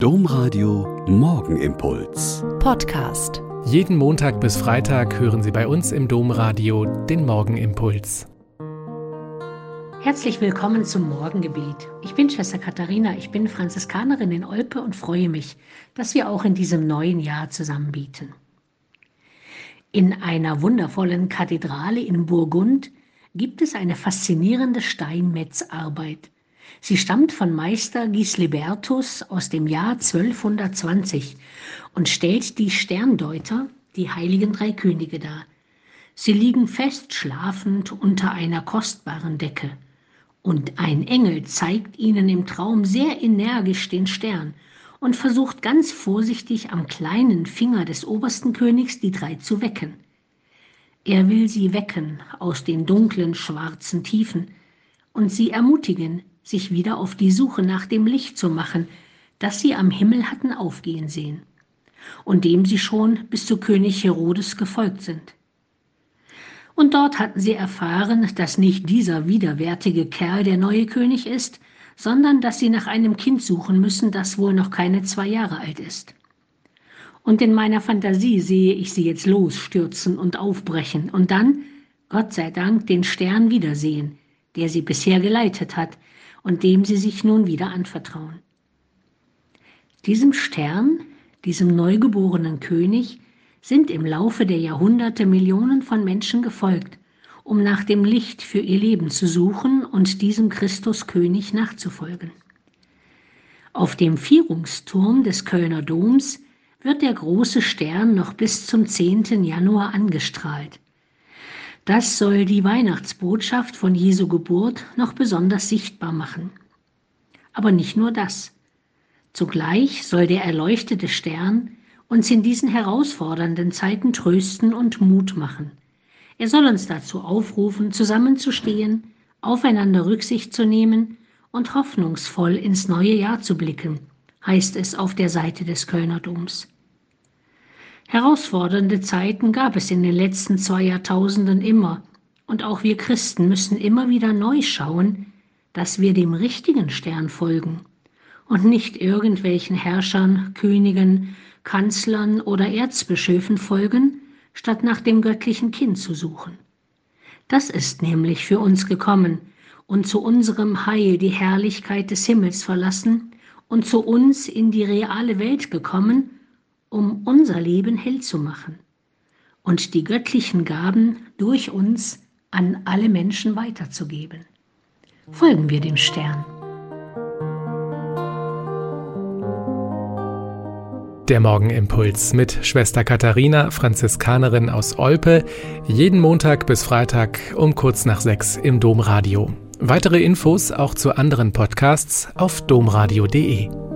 Domradio Morgenimpuls. Podcast. Jeden Montag bis Freitag hören Sie bei uns im Domradio den Morgenimpuls. Herzlich willkommen zum Morgengebet. Ich bin Schwester Katharina, ich bin Franziskanerin in Olpe und freue mich, dass wir auch in diesem neuen Jahr zusammen bieten. In einer wundervollen Kathedrale in Burgund gibt es eine faszinierende Steinmetzarbeit. Sie stammt von Meister Gislibertus aus dem Jahr 1220 und stellt die Sterndeuter, die heiligen drei Könige dar. Sie liegen fest schlafend unter einer kostbaren Decke. Und ein Engel zeigt ihnen im Traum sehr energisch den Stern und versucht ganz vorsichtig am kleinen Finger des obersten Königs die drei zu wecken. Er will sie wecken aus den dunklen, schwarzen Tiefen und sie ermutigen, sich wieder auf die Suche nach dem Licht zu machen, das sie am Himmel hatten aufgehen sehen und dem sie schon bis zu König Herodes gefolgt sind. Und dort hatten sie erfahren, dass nicht dieser widerwärtige Kerl der neue König ist, sondern dass sie nach einem Kind suchen müssen, das wohl noch keine zwei Jahre alt ist. Und in meiner Fantasie sehe ich sie jetzt losstürzen und aufbrechen und dann, Gott sei Dank, den Stern wiedersehen, der sie bisher geleitet hat, und dem sie sich nun wieder anvertrauen. Diesem Stern, diesem neugeborenen König, sind im Laufe der Jahrhunderte Millionen von Menschen gefolgt, um nach dem Licht für ihr Leben zu suchen und diesem Christuskönig nachzufolgen. Auf dem Vierungsturm des Kölner Doms wird der große Stern noch bis zum 10. Januar angestrahlt. Das soll die Weihnachtsbotschaft von Jesu Geburt noch besonders sichtbar machen. Aber nicht nur das. Zugleich soll der erleuchtete Stern uns in diesen herausfordernden Zeiten trösten und Mut machen. Er soll uns dazu aufrufen, zusammenzustehen, aufeinander Rücksicht zu nehmen und hoffnungsvoll ins neue Jahr zu blicken, heißt es auf der Seite des Kölner Doms. Herausfordernde Zeiten gab es in den letzten zwei Jahrtausenden immer, und auch wir Christen müssen immer wieder neu schauen, dass wir dem richtigen Stern folgen und nicht irgendwelchen Herrschern, Königen, Kanzlern oder Erzbischöfen folgen, statt nach dem göttlichen Kind zu suchen. Das ist nämlich für uns gekommen und zu unserem Heil die Herrlichkeit des Himmels verlassen und zu uns in die reale Welt gekommen, um unser Leben hell zu machen und die göttlichen Gaben durch uns an alle Menschen weiterzugeben. Folgen wir dem Stern. Der Morgenimpuls mit Schwester Katharina, Franziskanerin aus Olpe, jeden Montag bis Freitag um kurz nach sechs im Domradio. Weitere Infos auch zu anderen Podcasts auf domradio.de.